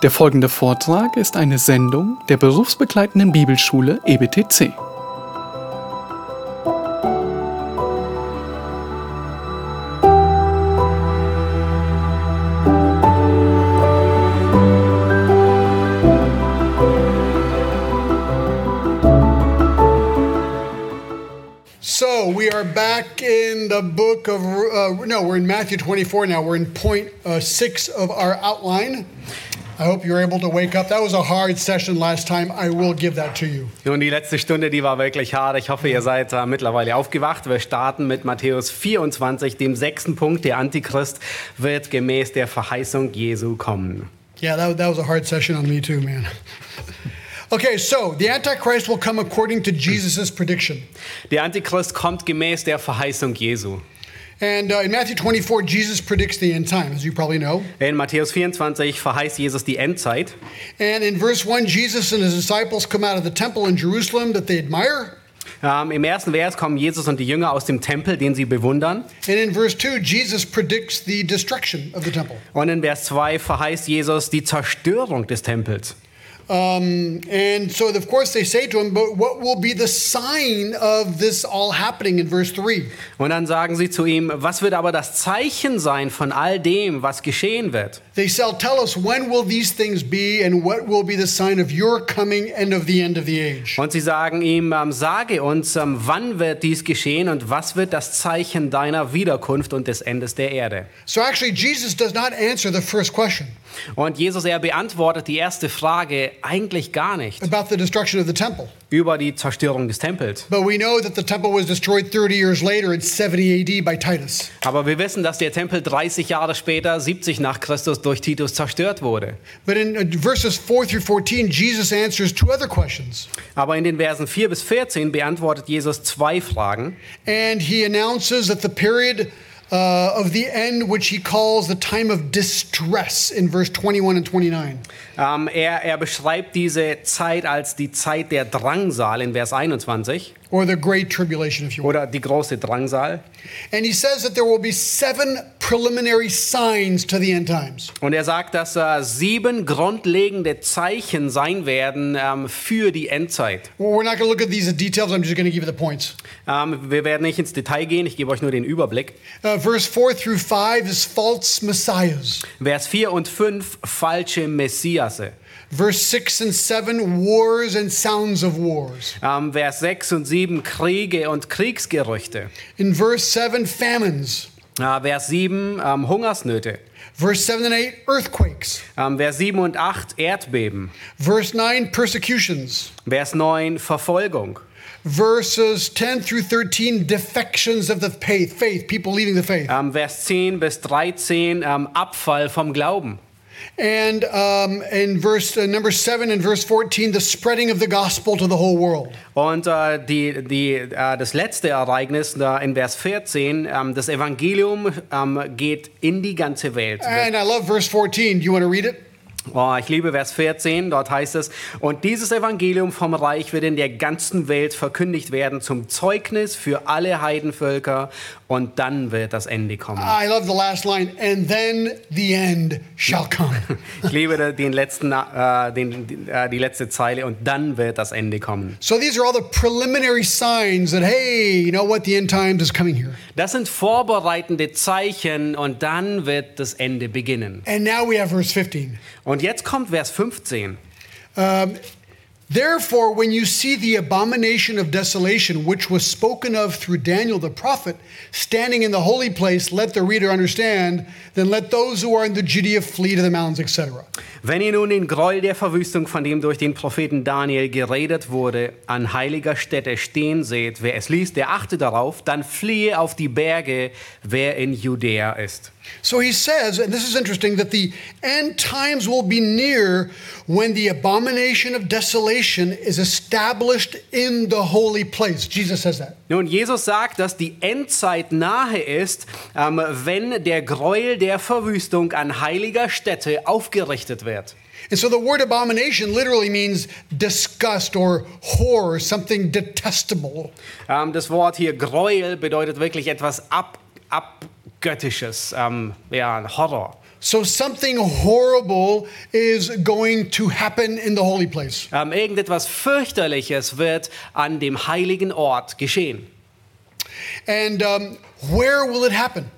Der folgende Vortrag ist eine Sendung der berufsbegleitenden Bibelschule EBTC. So we are back in the book of, uh, no, we're in Matthew 24 now. We're in point uh, six of our outline. I hope you're able to wake up. That was a hard session last time. I will give that to you. Nun, die letzte Stunde, die war wirklich hart. Ich hoffe, ihr seid äh, mittlerweile aufgewacht. Wir starten mit Matthäus 24, dem sechsten Punkt. Der Antichrist wird gemäß der Verheißung Jesu kommen. Yeah, that, that was a hard session on me too, man. okay, so the Antichrist will come according to Jesus' prediction. Der Antichrist kommt gemäß der Verheißung Jesu. And uh, in Matthew 24, Jesus predicts the end time, as you probably know. In Matthäus 24 verheißt Jesus die Endzeit. And in verse 1, Jesus and his disciples come out of the temple in Jerusalem that they admire. Ähm, Im ersten Vers kommen Jesus und die Jünger aus dem Tempel, den sie bewundern. And in verse 2, Jesus predicts the destruction of the temple. Und in Vers 2 verheißt Jesus die Zerstörung des Tempels. Um, and so, of course, they say to him, But what will be the sign of this all happening in verse 3? Und dann sagen sie zu ihm, was wird aber das Zeichen sein von all dem, was geschehen wird? They say, Tell us, when will these things be, and what will be the sign of your coming and of the end of the age? Und sie sagen ihm, ähm, sage uns, ähm, wann wird dies geschehen und was wird das Zeichen deiner Wiederkunft und des Endes der Erde? So, actually, Jesus does not answer the first question Und Jesus, er beantwortet die erste Frage eigentlich gar nicht about the destruction of the temple. über die Zerstörung des Tempels. But we know that the temple was destroyed 30 years later in 70 AD by Titus. Aber wir wissen, dass der Tempel 30 Jahre später, 70 nach Christus, durch Titus zerstört wurde. But in verses 4 through 14, Jesus answers two other questions. Aber in den Versen 4 bis 14 beantwortet Jesus zwei Fragen. And he announces that the period uh, of the end, which he calls the time of distress in verse 21 and 29. Ähm, er, er beschreibt diese Zeit als die Zeit der Drangsal in Vers 21 or the great tribulation, if you will. oder die große Drangsal. And he says that there will be seven preliminary signs to the end times. Und er sagt, dass äh, sieben grundlegende Zeichen sein werden ähm, für die Endzeit. Well, we're not going to look at these in details. I'm just going to give you the points. Ähm, wir werden nicht ins Detail gehen, ich gebe euch nur den Überblick. Uh, verse 4 through 5 is false messiahs. Vers 4 und 5, falsche Messiasse. Verse 6 and 7, wars and sounds of wars. Ähm, Vers 6 und 7, Kriege und Kriegsgerüchte. In verse 7, famines. Äh, Vers 7, ähm, Hungersnöte. Verse 7 and 8, earthquakes. Ähm, Vers 7 und 8, Erdbeben. Verse 9, persecutions. Vers 9, Verfolgung. Verses 10 through 13, defections of the faith, faith people leaving the faith. Vers 10 bis 13, ähm, Abfall vom Glauben. And um, in verse uh, number 7 and verse 14, the spreading of the gospel to the whole world. Und äh, die, die, äh, das letzte Ereignis da in Vers 14, ähm, das Evangelium ähm, geht in die ganze Welt. And I love verse 14. Do you want to read it? Oh, ich liebe Vers 14, dort heißt es, und dieses Evangelium vom Reich wird in der ganzen Welt verkündigt werden zum Zeugnis für alle Heidenvölker und dann wird das Ende kommen. I love the last line, and then the end shall come. Ich liebe den letzten, äh, den, äh, die letzte Zeile und dann wird das Ende kommen. so these are all the preliminary signs that, hey, you know what, the end times is coming here. Das sind vorbereitende Zeichen und dann wird das Ende beginnen. And now we have verse 15. Und jetzt kommt Vers 15. Um, Therefore, when you see the abomination of desolation, which was spoken of through Daniel the prophet, standing in the holy place, let the reader understand, then let those who are in the Judea flee to the mountains, etc. Wenn ihr nun den Gräuel der Verwüstung, von dem durch den Propheten Daniel geredet wurde, an heiliger Stätte stehen seht, wer es liest, der achte darauf, dann fliehe auf die Berge, wer in Judäa ist. So he says, and this is interesting, that the end times will be near when the abomination of desolation is established in the holy place. Jesus says that. Nun, Jesus sagt, dass die Endzeit nahe ist, ähm, wenn der Gräuel der Verwüstung an heiliger Stätte aufgerichtet wird. And so the word abomination literally means disgust or horror, something detestable. Ähm, das Wort hier Gräuel bedeutet wirklich etwas ab, abgöttisches, ähm, ja, Horror. So something horrible is going to happen in the holy place. Ähm, irgendetwas fürchterliches wird an dem heiligen Ort geschehen. And um, where will it happen?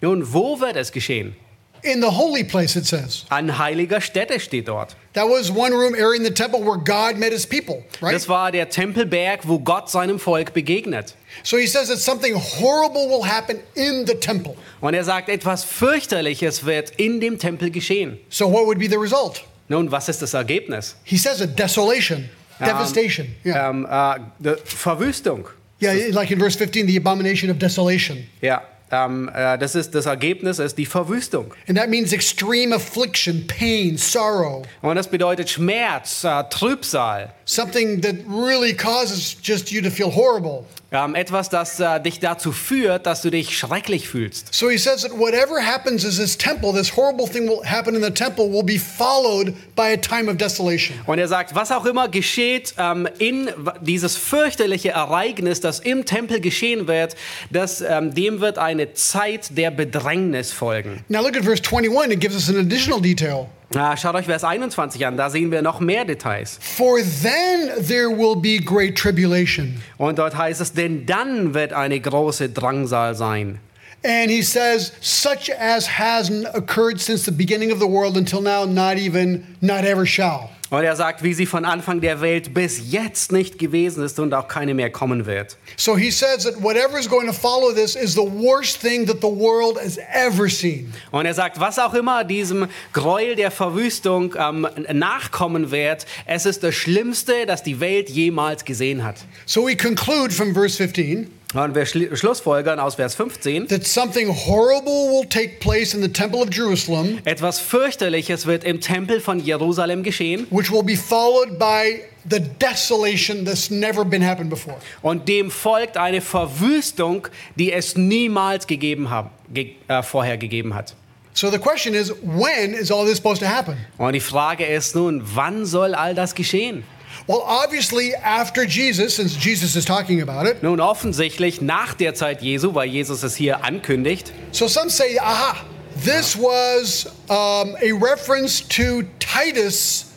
Nun, wo wird es geschehen? In the holy place, it says. An heiliger Stätte steht dort. That was one room area in the temple where God met his people, right? Das war der Tempelberg, wo Gott seinem Volk begegnet. So he says that something horrible will happen in the temple. Und er sagt, etwas fürchterliches wird in dem Tempel geschehen. So what would be the result? Nun, was ist das Ergebnis? He says a desolation, devastation. Yeah. Ähm, äh, de- Verwüstung. yeah, like in verse 15, the abomination of desolation. Ja, ähm, äh, das ist das Ergebnis ist die Verwüstung. And that means extreme affliction, pain, sorrow, Und das bedeutet Schmerz, äh, Trübsal. Something that really causes just you to feel horrible. Ähm, etwas, das äh, dich dazu führt, dass du dich schrecklich fühlst. So he says that whatever happens is this temple, this horrible thing will happen in the temple, will be followed by a time of desolation. Und er sagt, was auch immer geschieht, ähm, in dieses fürchterliche Ereignis, das im Tempel geschehen wird, das, ähm, dem wird eine Zeit der Bedrängnis folgen. Now look at verse 21, it gives us an additional detail. Ah, schaut euch Vers 21 an, da sehen wir noch mehr Details. For then there will be great tribulation. Und dort heißt es, denn dann wird eine große Drangsal sein. And he says, such as hasn't occurred since the beginning of the world until now, not even, not ever shall. Und er sagt, wie sie von Anfang der Welt bis jetzt nicht gewesen ist und auch keine mehr kommen wird. So he says that whatever is going to follow this is the worst thing that the world has ever seen. Und er sagt, was auch immer diesem Gräuel der Verwüstung ähm, nachkommen wird, es ist das Schlimmste, das die Welt jemals gesehen hat. So we conclude from verse 15 Und wir schli- schlussfolgern aus Vers 15, that something horrible will take place in the temple of Jerusalem, etwas fürchterliches wird im Tempel von Jerusalem geschehen which will be followed by the desolation that's never been happened before. und dem folgt eine Verwüstung, die es niemals gegeben haben, ge äh, vorher gegeben hat. So the question is, when is all this supposed to happen? Und die Frage ist nun, wann soll all das geschehen? Well, obviously, after Jesus, since Jesus is talking about it. Nun offensichtlich nach der Zeit Jesu, weil Jesus es hier ankündigt. So some say, aha, this was um, a reference to Titus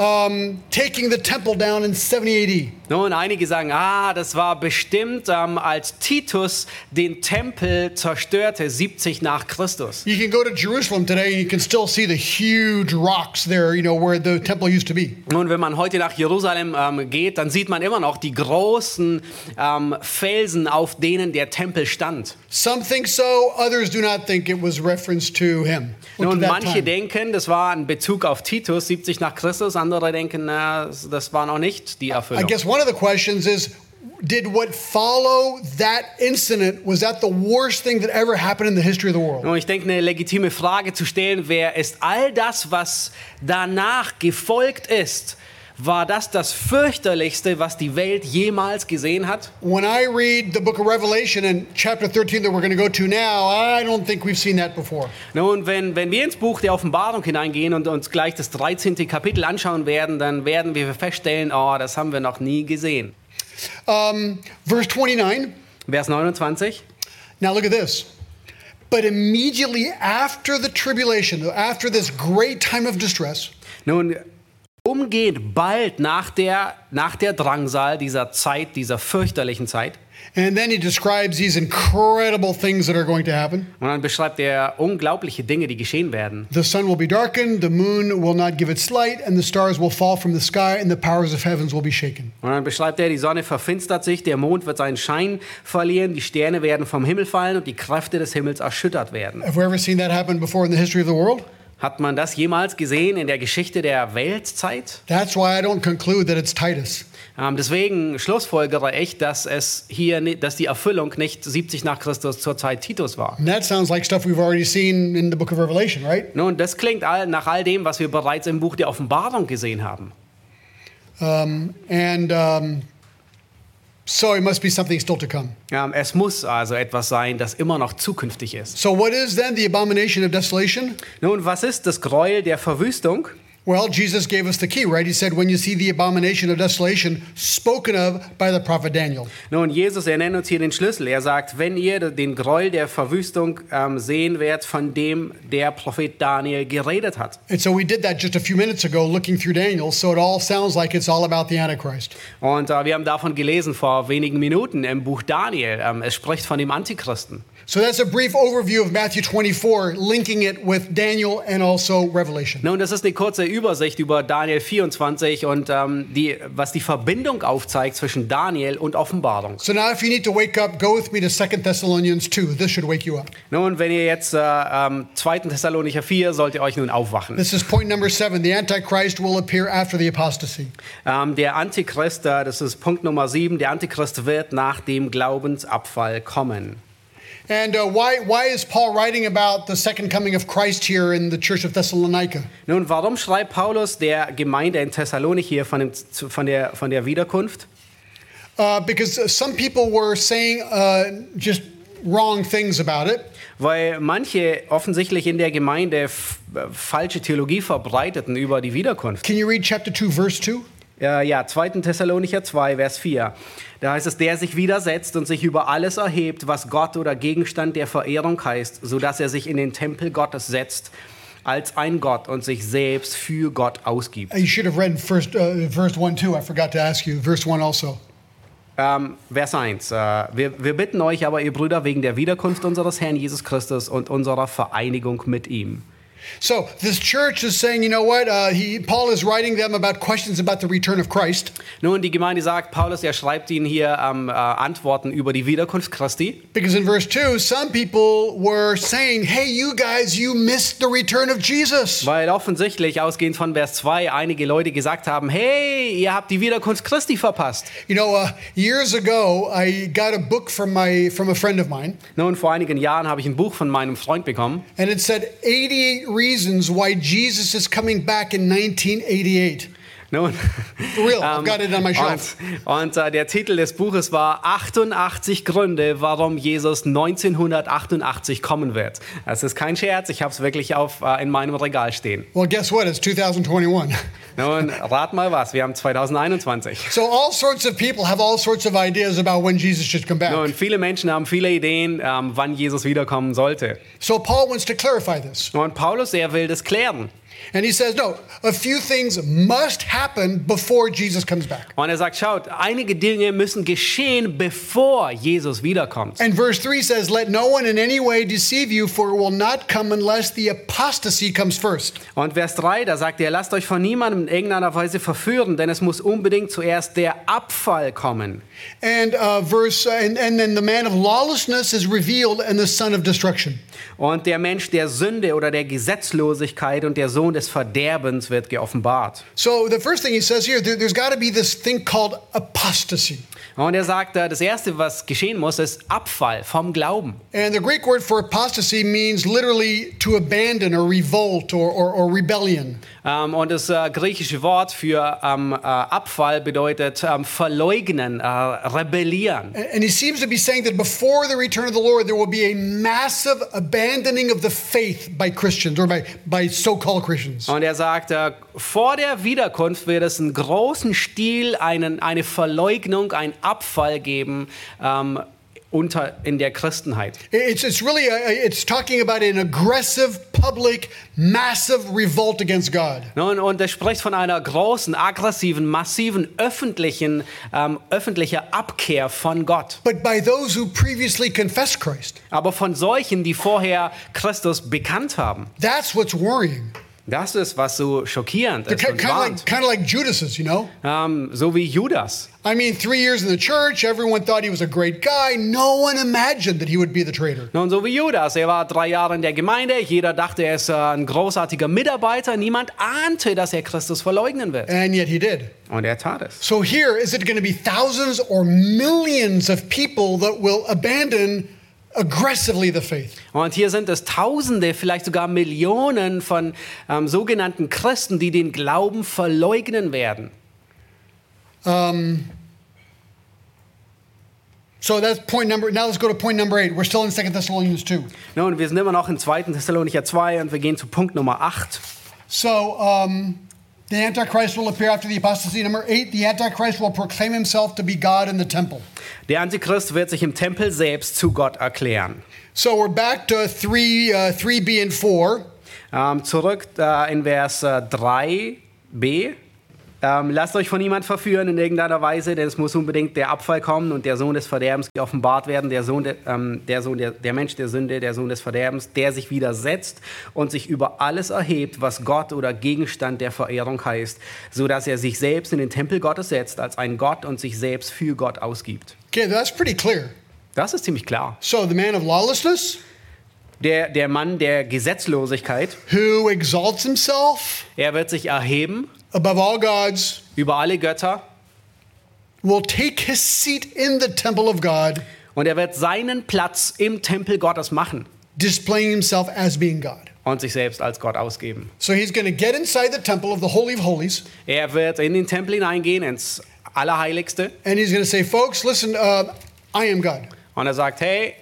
um, taking the temple down in 70 AD. Nun, einige sagen, ah, das war bestimmt, ähm, als Titus den Tempel zerstörte, 70 nach Christus. You can go to Jerusalem today and you can still see the huge rocks there, you know, where the temple used to be. Nun, wenn man heute nach Jerusalem ähm, geht, dann sieht man immer noch die großen ähm, Felsen, auf denen der Tempel stand. Some think so, others do not think it was reference to him. To Nun, manche time. denken, das war ein Bezug auf Titus, 70 nach Christus. Andere denken, na, das war noch nicht die I Erfüllung. guess one of the questions is did what follow that incident was that the worst thing that ever happened in the history of the world? Nun, ich denke, eine legitime Frage zu stellen wäre, ist all das, was danach gefolgt ist, war das das fürchterlichste, was die Welt jemals gesehen hat? When I read the book of Revelation and chapter 13 that we're going to go to now, I don't think we've seen that before. Nun, wenn, wenn wir ins Buch der Offenbarung hineingehen und uns gleich das 13. Kapitel anschauen werden, dann werden wir feststellen, oh, das haben wir noch nie gesehen. Um, verse 29. Vers 29. Now look at this. But immediately after the tribulation, after this great time of distress, Nun, umgehend bald nach der, nach der Drangsal dieser Zeit, dieser fürchterlichen Zeit, and then he describes these incredible things that are going to happen. und dann beschreibt er unglaubliche Dinge, die geschehen werden. The sun will be darkened, the moon will not give its light, and the stars will fall from the sky, and the powers of heavens will be shaken. Und dann beschreibt er, die Sonne verfinstert sich, der Mond wird seinen Schein verlieren, die Sterne werden vom Himmel fallen und die Kräfte des Himmels erschüttert werden. Have we ever seen that happen before in the history of the world? Hat man das jemals gesehen in der Geschichte der Weltzeit? That's why I don't conclude that it's Titus. Ähm, deswegen schlussfolgere ich, dass es hier, dass die Erfüllung nicht 70 nach Christus zur Zeit Titus war. And that sounds like stuff we've already seen in the book of Revelation, right? Nun, das klingt all, nach all dem, was wir bereits im Buch der Offenbarung gesehen haben. Um, and um, so it must be something still to come. Ähm, es muss also etwas sein, das immer noch zukünftig ist. So, what is then the abomination of desolation? Nun, was ist das Gräuel der Verwüstung? Well, Jesus gave us the key, right? He said, when you see the abomination of desolation spoken of by the prophet Daniel. Nun, Jesus, er nennt uns hier den Schlüssel. Er sagt, wenn ihr den Gräuel der Verwüstung ähm, sehen werdet, von dem der Prophet Daniel geredet hat. And so we did that just a few minutes ago, looking through Daniel. So it all sounds like it's all about the Antichrist. Und äh, wir haben davon gelesen vor wenigen Minuten im Buch Daniel. Ähm, es spricht von dem Antichristen. So that's a brief overview of Matthew 24, linking it with Daniel and also Revelation. Nun, das ist eine kurze Übersicht über Daniel 24 und ähm, die, was die Verbindung aufzeigt zwischen Daniel und Offenbarung. So now, if you need to wake up, go with me to 2 Thessalonians 2. This should wake you up. Nun, wenn ihr jetzt äh, ähm, 2. Thessalonicher 4, sollt ihr euch nun aufwachen. This is point number seven. The Antichrist will appear after the apostasy. Ähm, der Antichrist, äh, das ist Punkt Nummer 7, der Antichrist wird nach dem Glaubensabfall kommen. And uh, why, why is Paul writing about the second coming of Christ here in the church of Thessalonica? Nun, warum schreibt Paulus der Gemeinde in Thessalonik hier von, dem, von, der, von der Wiederkunft? Uh, because some people were saying uh, just wrong things about it. Weil manche offensichtlich in der Gemeinde äh, falsche Theologie verbreiteten über die Wiederkunft. Can you read chapter 2, verse 2? Äh, ja, 2. Thessalonicher 2, Vers 4. Da heißt es, der sich widersetzt und sich über alles erhebt, was Gott oder Gegenstand der Verehrung heißt, sodass er sich in den Tempel Gottes setzt als ein Gott und sich selbst für Gott ausgibt. You should have read first, uh, verse 1 too. I forgot to ask you. Verse 1 also. Ähm, Vers 1. Äh, wir, wir bitten euch aber, ihr Brüder, wegen der Wiederkunft unseres Herrn Jesus Christus und unserer Vereinigung mit ihm. So this church is saying, you know what? Uh, he, Paul is writing them about questions about the return of Christ Nun, die Gemeinde sagt, Paulus, er schreibt ihnen hier ähm, äh, Antworten über die Wiederkunft Christi. because in verse 2, some people were saying, hey, you guys, you missed the return of Jesus. Weil offensichtlich, ausgehend von Vers 2, einige Leute gesagt haben, hey, ihr habt die Wiederkunft Christi verpasst. You know, uh, years ago, I got a book from, my, from a friend of mine, Nun, vor einigen Jahren habe ich ein Buch von meinem Freund bekommen. and it said 88 reasons why Jesus is coming back in 1988. Nun, For real, I've got it on my shelf. Und, und äh, der Titel des Buches war 88 Gründe, warum Jesus 1988 kommen wird. Das ist kein Scherz, ich habe es wirklich auf, äh, in meinem Regal stehen. Well, guess what? It's 2021. Nun, rat mal was, wir haben 2021. So all sorts of people have all sorts of ideas about when Jesus should come back. Nun, viele Menschen haben viele Ideen, ähm, wann Jesus wiederkommen sollte. So Paul wants to clarify this. Und Paulus, er will das klären. And he says, no, a few things must happen before Jesus comes back. Und er sagt, schaut, einige Dinge müssen geschehen, bevor Jesus wiederkommt. And verse 3 says, Let no one in any way deceive you, for it will not come unless the apostasy comes first. Und Vers 3, da sagt er, lasst euch von niemandem in irgendeiner Weise verführen, denn es muss unbedingt zuerst der Abfall kommen. And uh, verse, and, and then the man of lawlessness is revealed, and the son of destruction. Und der Mensch der Sünde oder der Gesetzlosigkeit und der Sohn des Verderbens wird geoffenbart. So the first thing he says here, there, there's got to be this thing called apostasy. Und er sagt, äh, das Erste, was geschehen muss, ist Abfall vom Glauben. And the Greek word for apostasy means literally to abandon or revolt or, or, or rebellion. Ähm, Und das äh, griechische Wort für ähm, äh, Abfall bedeutet ähm, verleugnen, äh, rebellieren. And he seems to be saying that before the return of the Lord, there will be a massive abandoning of the faith by Christians or by, by so called Christians. Und er sagt, äh, vor der Wiederkunft wird es einen großen Stil, einen, eine Verleugnung, einen Abfall geben ähm, unter, in der Christenheit. It's, it's really, a, it's talking about an aggressive, public, massive revolt against God. Nun, und er spricht von einer großen, aggressiven, massiven, öffentlichen, ähm, öffentlicher Abkehr von Gott. But by those who previously confessed Christ. Aber von solchen, die vorher Christus bekannt haben. That's what's worrying. Das ist, was so schockierend ist kind of warnt. like, kind of like Judas's, you know? Ähm, so wie Judas. I mean, three years in the church, everyone thought he was a great guy. No one imagined that he would be the traitor. Nun, so wie Judas. Er war drei Jahre in der Gemeinde. Jeder dachte, er ist äh, ein großartiger Mitarbeiter. Niemand ahnte, dass er Christus verleugnen wird. And yet he did. Und er tat es. So here, is it going to be thousands or millions of people that will abandon aggressively the faith? Und hier sind es Tausende, vielleicht sogar Millionen von ähm, sogenannten Christen, die den Glauben verleugnen werden. So that's point number. Now let's go to point number eight. We're still in Second Thessalonians 2. Nun, wir sind immer noch in 2. Thessalonicher 2 und wir gehen zu Punkt Nummer 8. So um, The Antichrist will appear after the apostasy. Number eight, the Antichrist will proclaim himself to be God in the temple. Der Antichrist wird sich im Tempel selbst zu Gott erklären. So we're back to 3, uh, 3b and 4. Ähm, zurück äh, in Vers äh, 3b. Ähm, lasst euch von niemand verführen in irgendeiner Weise, denn es muss unbedingt der Abfall kommen und der Sohn des Verderbens geoffenbart werden, der Sohn, de, ähm, der, Sohn der, der Mensch der Sünde, der Sohn des Verderbens, der sich widersetzt und sich über alles erhebt, was Gott oder Gegenstand der Verehrung heißt, so dass er sich selbst in den Tempel Gottes setzt als ein Gott und sich selbst für Gott ausgibt. Okay, that's pretty clear. Das ist ziemlich klar. So the man of lawlessness, Der, der Mann der Gesetzlosigkeit, who exalts himself er wird sich erheben above all gods, über alle Götter will take his seat in the temple of God, und er wird seinen Platz im Tempel Gottes machen displaying himself as being God. und sich selbst als Gott ausgeben. So he's going to get inside the temple of the Holy of Holies, Er wird in den Tempel hineingehen, ins Allerheiligste, and he's going to say, Folks, listen, uh, I am God. und er sagt, hey,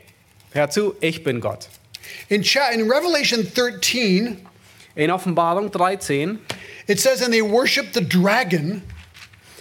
hör zu, ich bin Gott. In, in Revelation 13, In Offenbarung 13, it says, And they worship the dragon.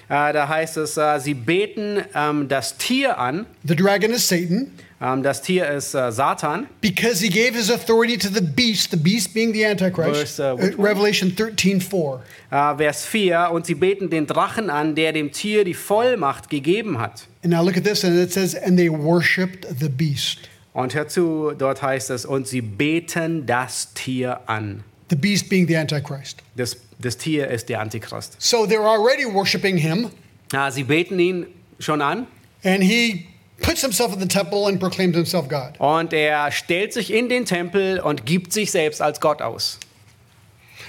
äh, da heißt es, äh, sie beten ähm, das Tier an. The dragon is Satan, Ähm, das Tier ist äh, Satan. because he gave his authority to the beast, the beast being the Antichrist. Verse, uh, Uh. Revelation 13, 4. Äh, Vers 4, und sie beten den Drachen an, der dem Tier die Vollmacht gegeben hat. And now look at this, and it says, And they worshiped the beast. Und hör zu, dort heißt es, und sie beten das Tier an. The beast being the Antichrist. Das, das Tier ist der Antichrist. So they're already worshiping him, Ah, sie beten ihn schon an and he puts himself in the temple and proclaims himself God. und er stellt sich in den Tempel und gibt sich selbst als Gott aus.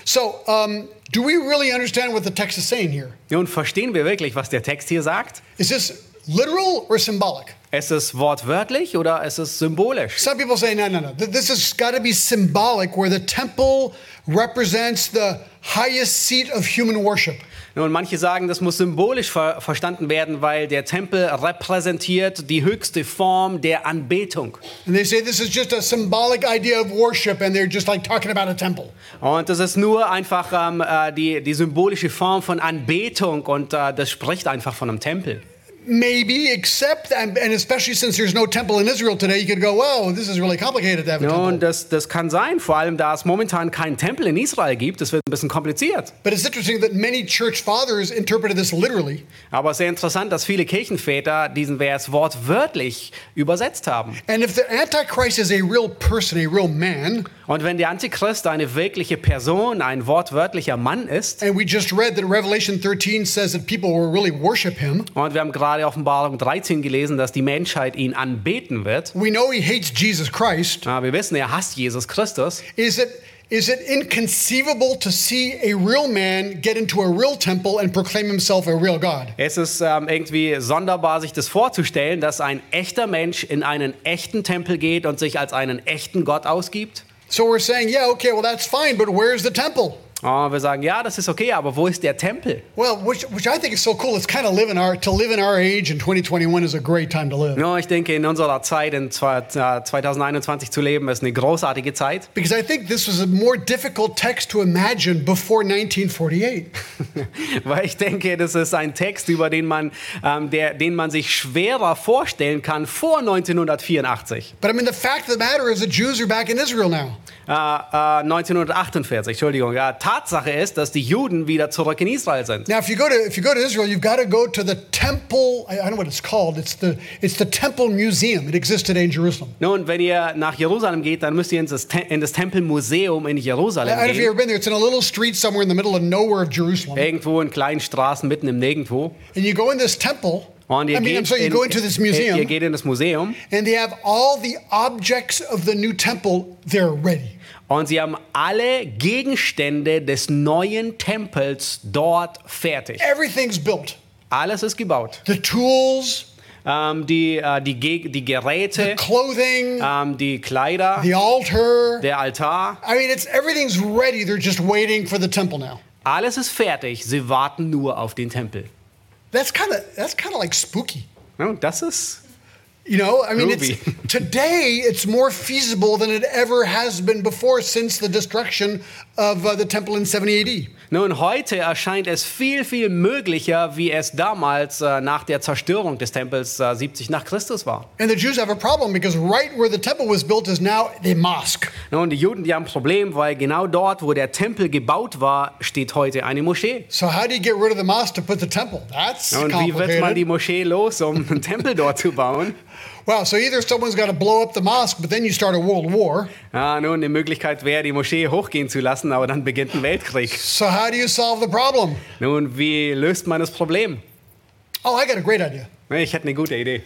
So, um, do we really understand what the text is saying here? Nun verstehen wir wirklich, was der Text hier sagt? Is this literal or symbolic? Ist es wortwörtlich oder ist es symbolisch? Some people say, no, no, no. Th- This has got to be symbolic, where the temple represents the highest seat of human worship. Nun, manche sagen, das muss symbolisch ver verstanden werden, weil der Tempel repräsentiert die höchste Form der Anbetung. And they say this is just a symbolic idea of worship, and they're just like talking about a temple. Und das ist nur einfach ähm, äh, die, die symbolische Form von Anbetung und äh, das spricht einfach von einem Tempel. Maybe, except, and, especially since there's no temple in Israel today, you could go, whoa, this is really complicated to have a Nun, temple. das, das kann sein, vor allem da es momentan keinen Tempel in Israel gibt. Das wird ein bisschen kompliziert. But it's interesting that many church fathers interpreted this literally. Aber sehr interessant, dass viele Kirchenväter diesen Vers wortwörtlich übersetzt haben. And if the Antichrist is a real person, a real man, Und wenn der Antichrist eine wirkliche Person, ein wortwörtlicher Mann ist, and we just read that Revelation 13 says that people will really worship him, und wir haben gerade Offenbarung 13 gelesen, dass die Menschheit ihn anbeten wird, we know he hates Jesus Christ. Ja, wir wissen, er hasst Jesus Christus. Is it is it inconceivable to see a real man get into a real temple and proclaim himself a real God? Es ist ähm, irgendwie sonderbar, sich das vorzustellen, dass ein echter Mensch in einen echten Tempel geht und sich als einen echten Gott ausgibt. So we're saying, yeah, okay, well that's fine, but where's the temple? Und wir sagen, ja, das ist okay, aber wo ist der Tempel? Well, which, which I think is so cool. It's kind of live in our to live in our age in 2021 is a great time to live Ja, ich denke, in unserer Zeit, in zwei- äh, 2021 zu leben, ist eine großartige Zeit. because I think this was a more difficult text to imagine before 1948. Weil ich denke, das ist ein Text, über den man, ähm, der, den man sich schwerer vorstellen kann vor 1984. But I mean, the fact of the matter is, the Jews are back in Israel now. Äh, äh, 1948, Entschuldigung. Ja, Tatsache ist, dass die Juden wieder zurück in Israel sind. Now, if you go to if you go to Israel, you've got to go to the temple. I, I don't know what it's called. It's the it's the Temple Museum. It exists today in Jerusalem. Nun, wenn ihr nach Jerusalem geht, dann müsst ihr in das, Te in das Tempelmuseum in I Jerusalem don't know if you've ever gehen. been there. It's in a little street somewhere in the middle of nowhere of Jerusalem. Irgendwo in kleinen Straßen, mitten im Nirgendwo. And you go in this temple. Und I ihr mean, I'm geht, sorry, in, this ihr museum, geht in das Museum and they have all the objects of the new temple there ready. Und sie haben alle Gegenstände des neuen Tempels dort fertig. Everything's built. Alles ist gebaut. The tools, Ähm, die, äh, die, die the Geräte, clothing, ähm, die Kleider, the altar. der Altar, I mean, it's everything's ready. They're just waiting for the temple now. alles ist fertig. Sie warten nur auf den Tempel. That's kind of that's kind of like spooky. Ja, das ist You know, I mean, it's, today it's more feasible than it ever has been before since the destruction of uh, the temple in 70 AD. Nun, heute erscheint es viel, viel möglicher, wie es damals äh, nach der Zerstörung des Tempels äh, 70 nach Christus war. And the Jews have a problem because right where the temple was built is now the mosque. Nun, die Juden, die haben ein Problem, weil genau dort, wo der Tempel gebaut war, steht heute eine Moschee. So how do you get rid of the mosque to put the temple? That's Und wie wird man die. Moschee los, um einen Tempel dort zu bauen? Wow, so either someone's got to blow up the mosque, but then you start a world war. Ja, nun, eine Möglichkeit wäre, die Moschee hochgehen zu lassen, aber dann beginnt ein Weltkrieg. So how do you solve the problem? Nun, wie löst man das Problem? Oh, I got a great idea. Ich hätte eine gute Idee.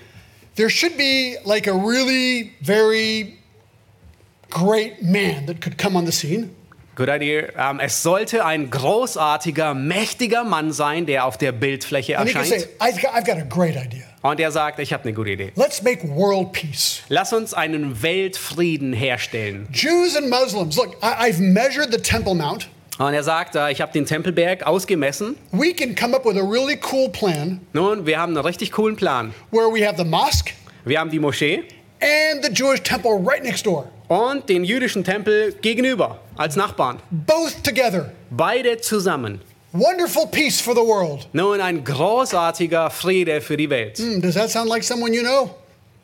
There should be like a really very great man that could come on the scene. Good idea. Ähm, es sollte ein großartiger, mächtiger Mann sein, der auf der Bildfläche And he can say, erscheint. I've got, I've got a great idea. Und er sagt, ich habe eine gute Idee. Let's make world peace. Lass uns einen Weltfrieden herstellen. Jews and Muslims, look, I, I've measured the Temple Mount. Und er sagt, äh, ich habe den Tempelberg ausgemessen. We can come up with a really cool plan Nun, wir haben einen richtig coolen Plan. where we have the mosque Wir haben die Moschee and the Jewish temple right next door, und den jüdischen Tempel gegenüber als Nachbarn. both together. Beide zusammen. Wonderful peace for the world. Nun, ein großartiger Friede für die Welt. Hmm, does that sound like someone you know?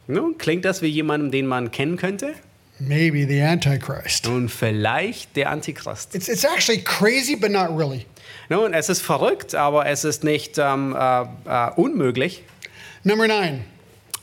Nun, klingt das wie jemandem, den man kennen könnte? Maybe the Antichrist. Nun, vielleicht der Antichrist. It's, it's actually crazy, but not really. Nun, es ist verrückt, aber es ist nicht ähm, äh, äh, unmöglich. Number nine,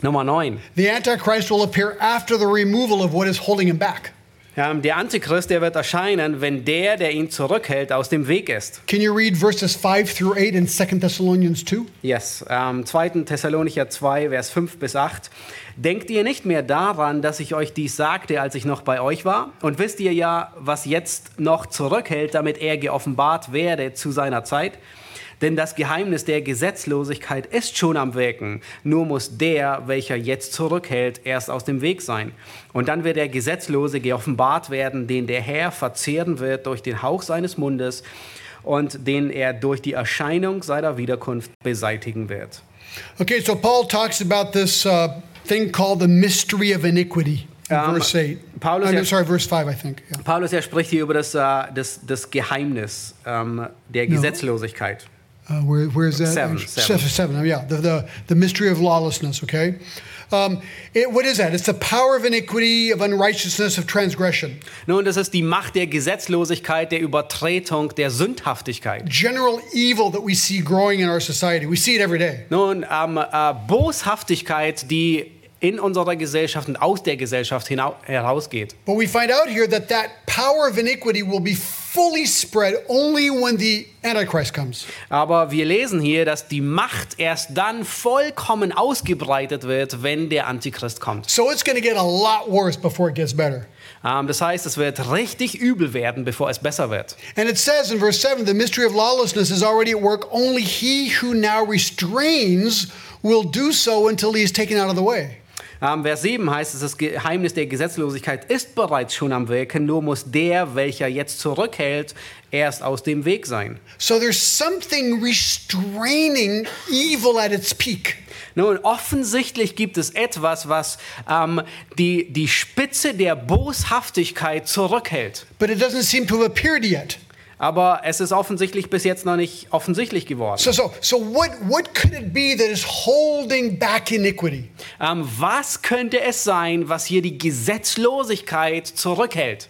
Nummer 9. the Antichrist will appear after the removal of what is holding him back. Ähm, der Antichrist, der wird erscheinen, wenn der, der ihn zurückhält, aus dem Weg ist. Can you read verses 5 through 8 in 2 Thessalonians 2? Yes, ähm, 2. Thessalonicher 2, Vers 5 bis 8. Denkt ihr nicht mehr daran, dass ich euch dies sagte, als ich noch bei euch war? Und wisst ihr ja, was jetzt noch zurückhält, damit er geoffenbart werde zu seiner Zeit? Denn das Geheimnis der Gesetzlosigkeit ist schon am Wirken. Nur muss der, welcher jetzt zurückhält, erst aus dem Weg sein. Und dann wird der Gesetzlose geoffenbart werden, den der Herr verzehren wird durch den Hauch seines Mundes und den er durch die Erscheinung seiner Wiederkunft beseitigen wird. Okay, so Paul talks about this uh, thing called the mystery of iniquity in Um, verse 8. Paulus- Uh, no, sorry, verse 5, I think. Yeah. Paulus, er spricht hier über das, äh, das, das Geheimnis ähm, der Gesetzlosigkeit. Uh, where, where's that? Seven, seven. Seven, yeah. The, the, the mystery of lawlessness, okay? Um, it, what is that? It's the power of iniquity, of unrighteousness, of transgression. Nun, das ist die Macht der Gesetzlosigkeit, der Übertretung, der Sündhaftigkeit. General evil that we see growing in our society. We see it every day. Nun, ähm, äh, Boshaftigkeit, die in unserer Gesellschaft und aus der Gesellschaft herausgeht. But we find out here that that power of iniquity will be fully spread only when the Antichrist comes. Aber wir lesen hier, dass die Macht erst dann vollkommen ausgebreitet wird, wenn der Antichrist kommt. So it's going to get a lot worse before it gets better. Ähm, das heißt, es wird richtig übel werden, bevor es besser wird. And it says in verse 7 the mystery of lawlessness is already at work. Only he who now restrains will do so until he is taken out of the way. Ähm, Vers 7 heißt es, das Geheimnis der Gesetzlosigkeit ist bereits schon am Wirken, nur muss der, welcher jetzt zurückhält, erst aus dem Weg sein. So there's something restraining evil at its peak. Nun, offensichtlich gibt es etwas, was ähm, die, die Spitze der Boshaftigkeit zurückhält. But it doesn't seem to have appeared yet. Aber es ist offensichtlich bis jetzt noch nicht offensichtlich geworden. So, so, so what, what could it be that is holding back iniquity? Ähm, was könnte es sein, was hier die Gesetzlosigkeit zurückhält?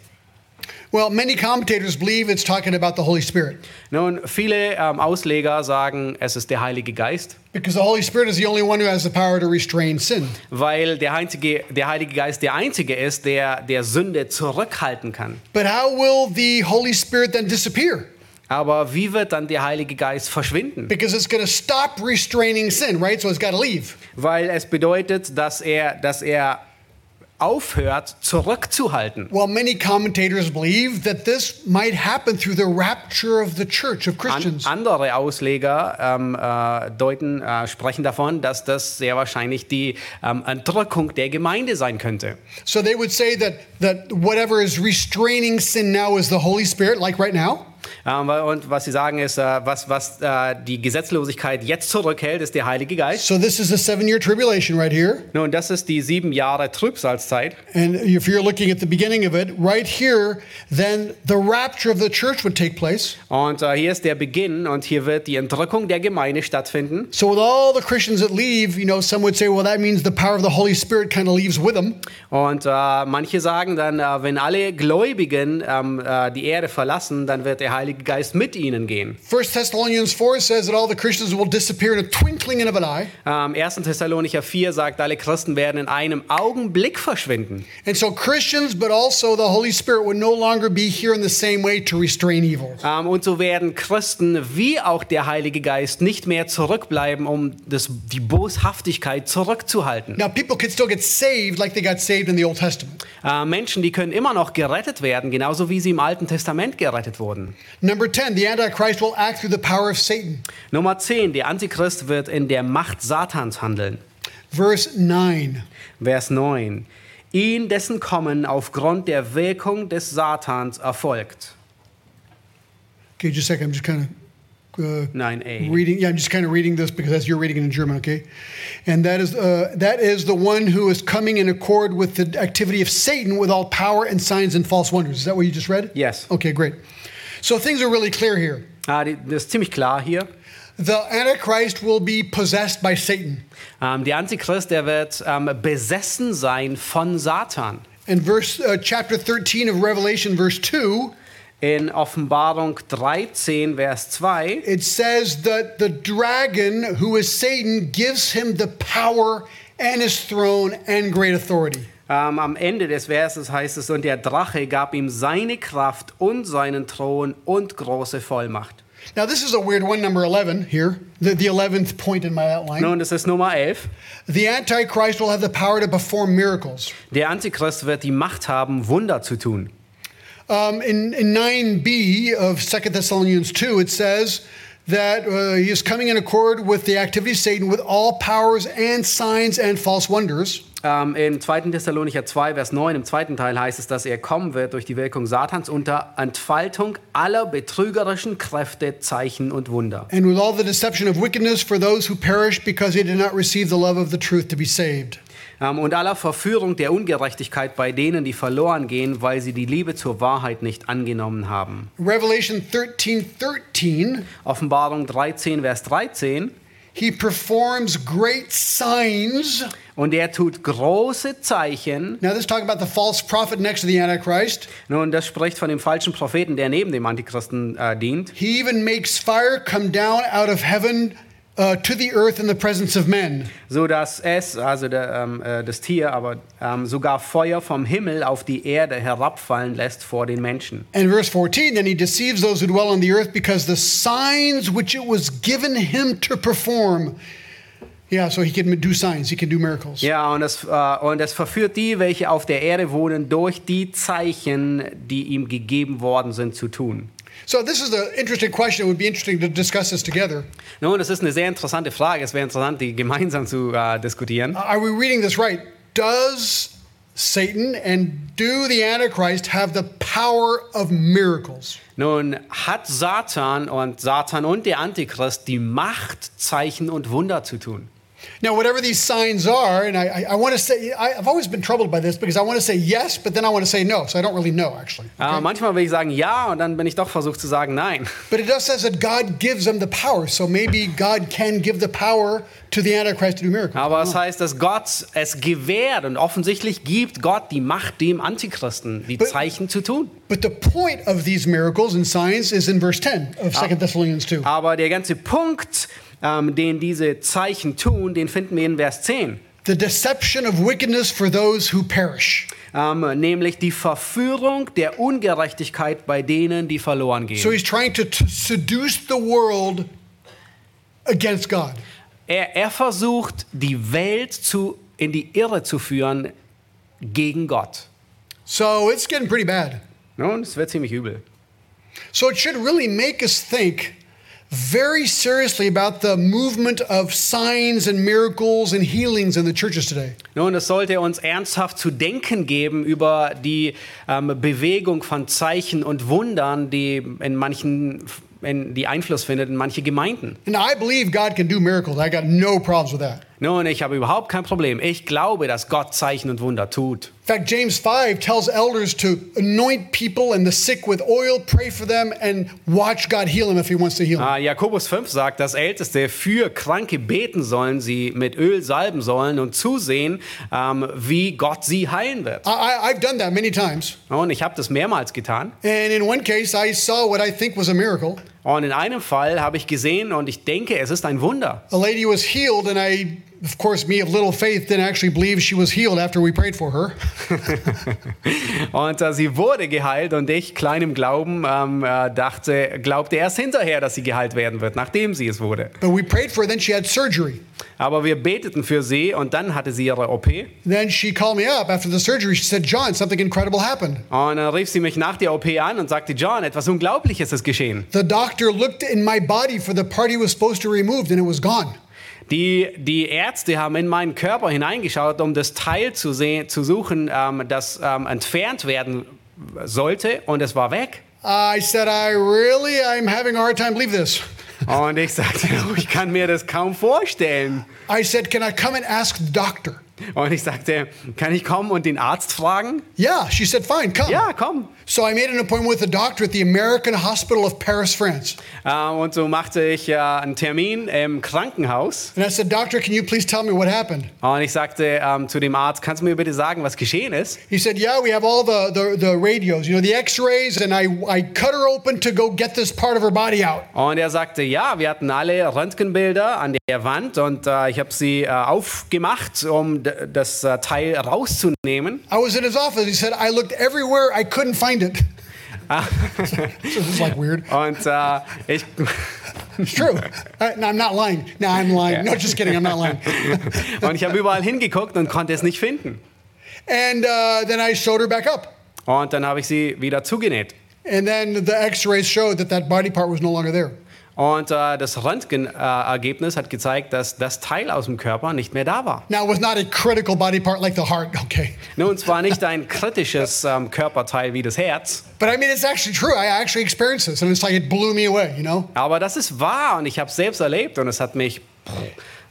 Well, many commentators believe it's talking about the Holy Spirit Nun, viele ähm, Ausleger sagen, es ist der Heilige Geist, because the Holy Spirit is the only one who has the power to restrain sin. weil der, einzige, der Heilige Geist der Einzige ist, der der Sünde zurückhalten kann. But how will the Holy Spirit then disappear? Aber wie wird dann der Heilige Geist verschwinden? Because it's going to stop restraining sin, right? So it's got to leave. Weil es bedeutet, dass er, dass er aufhört, zurückzuhalten. Well, many commentators believe that this might happen through the rapture of the church, of An, Christians. andere Ausleger ähm, äh, deuten, äh, sprechen davon, dass das sehr wahrscheinlich die ähm, Entrückung der Gemeinde sein könnte. So they would say that, that whatever is restraining sin now is the Holy Spirit, like right now. Ähm, und was sie sagen ist, äh, was, was äh, die Gesetzlosigkeit jetzt zurückhält, ist der Heilige Geist. So this is a seven year tribulation right here. Nun, das ist die sieben Jahre Trübsalzeit. And if you're looking at the beginning of it, right here, then the rapture of the church would take place. Und äh, hier ist der Beginn und hier wird die Entrückung der Gemeinde stattfinden. So with all the Christians that leave, you know, some would say, well, that means the power of the Holy Spirit kind of leaves with them. Und äh, manche sagen dann, äh, wenn alle Gläubigen ähm, äh, die Erde verlassen, dann wird der Heilige Geist mit ihnen gehen. First Thessalonians 4 says that all the Christians will disappear in a twinkling of an eye. Ähm, 1. Thessalonicher 4 sagt, alle Christen werden in einem Augenblick verschwinden. And so Christians, but also the Holy Spirit would no longer be here in the same way to restrain evil. Ähm, und so werden Christen wie auch der Heilige Geist nicht mehr zurückbleiben, um das, die Boshaftigkeit zurückzuhalten. Now, people can still get saved like they got saved in the Old Testament. Äh, Menschen, die können immer noch gerettet werden, genauso wie sie im Alten Testament gerettet wurden. Number 10, the Antichrist will act through the power of Satan. Nummer 10, der Antichrist wird in der Macht Satans handeln. Verse 9. Vers 9. Ihn dessen Kommen aufgrund der Wirkung des Satans erfolgt. Okay, just a second. I'm just kind of uh, 9a. reading. Yeah, I'm just kind of reading this because that's you're reading it in German. Okay, and that is uh, that is the one who is coming in accord with the activity of Satan with all power and signs and false wonders. Is that what you just read? Yes. Okay, great. So things are really clear here. Ah, das ist ziemlich klar hier. The Antichrist will be possessed by Satan. Ähm, der Antichrist, der wird ähm, besessen sein von Satan. In verse uh, chapter 13 of Revelation, verse 2, In Offenbarung 13, Vers 2, it says that the dragon, who is Satan, gives him the power and his throne and great authority. Ähm, am Ende des Verses heißt es, und der Drache gab ihm seine Kraft und seinen Thron und große Vollmacht. Now, this is a weird one, number 11 here, the, the 11th point in my outline. Nun, das ist Nummer 11. The Antichrist will have the power to perform miracles. Der Antichrist wird die Macht haben, Wunder zu tun. Um, in, in 9b of 2 Thessalonians 2, it says that uh, he is coming in accord with the activity of Satan with all powers and signs and false wonders. Ähm, in 2. Thessalonicher 2, Vers 9, im zweiten Teil heißt es, dass er kommen wird durch die Wirkung Satans unter Entfaltung aller betrügerischen Kräfte, Zeichen und Wunder. And with all the deception of wickedness for those who perish because they did not receive the love of the truth to be saved. Ähm, und aller Verführung der Ungerechtigkeit bei denen, die verloren gehen, weil sie die Liebe zur Wahrheit nicht angenommen haben. Revelation 13 13, Offenbarung 13, Vers 13. He performs great signs. Und er tut große Zeichen. Now, this is talking about the false prophet next to the Antichrist. Nun, das spricht von dem falschen Propheten, der neben dem Antichristen äh, dient. He even makes fire come down out of heaven uh, to the earth in the presence of men. so dass es, also der, ähm, äh, das Tier, aber ähm, sogar Feuer vom Himmel auf die Erde herabfallen lässt vor den Menschen. And verse 14, then he deceives those who dwell on the earth because the signs which it was given him to perform. Yeah, so he can do signs, he can do miracles. Ja, und es, äh, und es verführt die, welche auf der Erde wohnen, durch die Zeichen, die ihm gegeben worden sind, zu tun. So this is an interesting question. It would be interesting to discuss this together. Nun, das ist eine sehr interessante Frage. Es wäre interessant, die gemeinsam zu äh, diskutieren. Uh, are we reading this right? Does Satan and do the Antichrist have the power of miracles? Nun, hat Satan und Satan und der Antichrist die Macht, Zeichen und Wunder zu tun? Now, whatever these signs are, and I, I, I want to say, I, I've always been troubled by this because I want to say yes, but then I want to say no, so I don't really know actually. Äh, manchmal will ich sagen ja und dann bin ich doch versucht zu sagen nein. But it does says that God gives them the power, so maybe God can give the power to the Antichrist to do miracles. Aber es heißt, dass Gott es gewährt und offensichtlich gibt Gott die Macht, dem Antichristen die But- Zeichen zu tun. But the point of these miracles and signs is in verse 10 of 2 Thessalonians 2. Aber der ganze Punkt, ähm, den diese Zeichen tun, den finden wir in Vers 10. The deception of wickedness for those who perish. Ähm, nämlich die Verführung der Ungerechtigkeit bei denen, die verloren gehen. So he's trying to, to seduce the world against God. Er, er versucht, die Welt zu, in die Irre zu führen gegen Gott. So it's getting pretty bad. Nun, es wird ziemlich übel. So it should really make us think very seriously about the movement of signs and miracles and healings in the churches today. Nun, es sollte uns ernsthaft zu denken geben über die ähm, Bewegung von Zeichen und Wundern, die in manchen, in, die Einfluss findet in manche Gemeinden. And I believe God can do miracles. I got no problems with that. Nun, ich habe überhaupt kein Problem. Ich glaube, dass Gott Zeichen und Wunder tut. In fact, James 5 tells elders to anoint people and the sick with oil, pray for them, and watch God heal them if He wants to heal them. Ah, Jakobus 5 sagt, dass Älteste für Kranke beten sollen, sie mit Öl salben sollen und zusehen, ähm, wie Gott sie heilen wird. I, I've done that many times. Und ich habe das mehrmals getan. And in one case, I saw what I think was a miracle. Und in einem Fall habe ich gesehen und ich denke, es ist ein Wunder. A lady was healed, and I, of course, me of little faith, didn't actually believe she was healed after we prayed for her. Und äh, sie wurde geheilt und ich, klein im Glauben, ähm, äh, dachte, glaubte erst hinterher, dass sie geheilt werden wird, nachdem sie es wurde. But we prayed for her, then she had surgery. Aber wir beteten für sie und dann hatte sie ihre OP. Then she called me up after the surgery. She said, John, something incredible happened. Und dann rief sie mich nach der OP an und sagte, John, etwas Unglaubliches ist geschehen. The doctor looked in my body for the part he was supposed to remove, and it was gone. Die, die Ärzte haben in meinen Körper hineingeschaut, um das Teil zu, sehen, zu suchen, ähm, das ähm, entfernt werden sollte und es war weg. I said, I really, I'm having a hard time believe this. Und ich sagte, ich kann mir das kaum vorstellen. I said, can I come and ask the doctor? Und ich sagte, kann ich kommen und den Arzt fragen? Yeah, she said, fine, come. Ja, komm. So I made an appointment with the doctor at the American Hospital of Paris, France. Äh, und so machte ich äh, einen Termin im Krankenhaus. And I said, Doctor, can you please tell me what happened? Und ich sagte ähm, zu dem Arzt, kannst du mir bitte sagen, was geschehen ist? He said, Yeah, we have all the, the, the radios, you know, the x rays, and I, I cut her open to go get this part of her body out. Und er sagte, ja, wir hatten alle Röntgenbilder an der Wand und äh, ich habe sie aufgemacht, um das äh, Teil rauszunehmen. I was in his office. He said, I looked everywhere, I couldn't find it. so this is like weird. Und äh, ich, It's true. Uh, no, I'm not lying. No, I'm lying. No, just kidding. I'm not lying. und ich habe überall hingeguckt und konnte es nicht finden. And uh, then I sewed her back up. Und dann habe ich sie wieder zugenäht. And then the x rays showed that that body part was no longer there. Und äh, das Röntgenergebnis hat gezeigt, dass das Teil aus dem Körper nicht mehr da war. Now, it was not a critical body part like the heart, okay. Nun, zwar nicht ein kritisches ähm, Körperteil wie das Herz, But I mean, it's actually true. I actually experienced this, and it's like it blew me away, you know? aber das ist wahr und ich habe es selbst erlebt und es hat mich.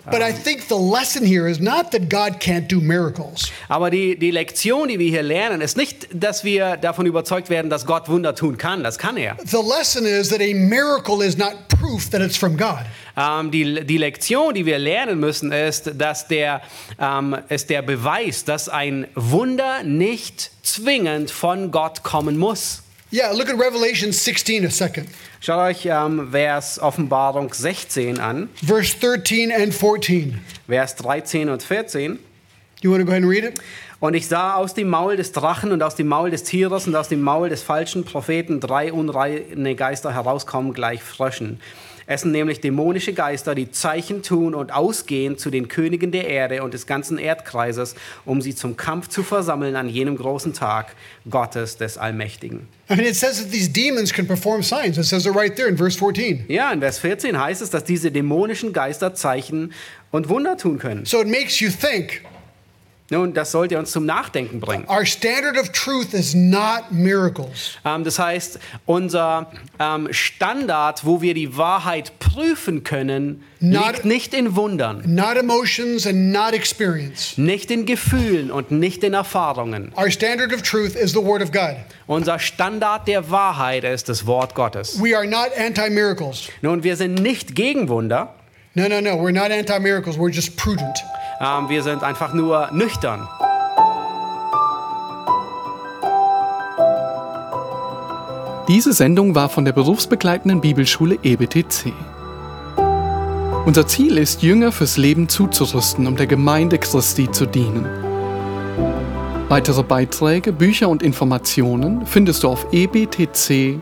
But I think the lesson here is not that God can't do miracles. Aber die, die Lektion, die wir hier lernen, ist nicht, dass wir davon überzeugt werden, dass Gott Wunder tun kann. Das kann er. The lesson is that a miracle is not proof that it's from God. Ähm, die, die Lektion, die wir lernen müssen, ist, dass der, ähm, ist der Beweis, dass ein Wunder nicht zwingend von Gott kommen muss. Yeah, look at Revelation 16 a second, Schaut euch ähm, Vers Offenbarung 16 an, verse 13 and 14. Vers 13 und 14. You want to go ahead and read it? Und ich sah aus dem Maul des Drachen und aus dem Maul des Tieres und aus dem Maul des falschen Propheten drei unreine Geister herauskommen gleich Fröschen. Es sind nämlich dämonische Geister, die Zeichen tun und ausgehen zu den Königen der Erde und des ganzen Erdkreises, um sie zum Kampf zu versammeln an jenem großen Tag Gottes des Allmächtigen. I mean, it says that these demons can perform signs. It says it right there in verse 14. Ja, in Vers 14 heißt es, dass diese dämonischen Geister Zeichen und Wunder tun können. So it makes you think Nun, das sollte uns zum Nachdenken bringen. our standard of truth is not miracles. Ähm, das heißt, unser ähm, Standard, wo wir die Wahrheit prüfen können, Not- liegt nicht in Wundern, not emotions and not experience. nicht in Gefühlen und nicht in Erfahrungen. Our standard of truth is the Word of God. Unser Standard der Wahrheit ist das Wort Gottes. We are not anti miracles. Nun, wir sind nicht gegen Wunder, No, no, no. We're not anti miracles. We're just prudent. ähm, wir sind einfach nur nüchtern. Diese Sendung war von der berufsbegleitenden Bibelschule EBTC. Unser Ziel ist, Jünger fürs Leben zuzurüsten, um der Gemeinde Christi zu dienen. Weitere Beiträge, Bücher und Informationen findest du auf ebtc.org.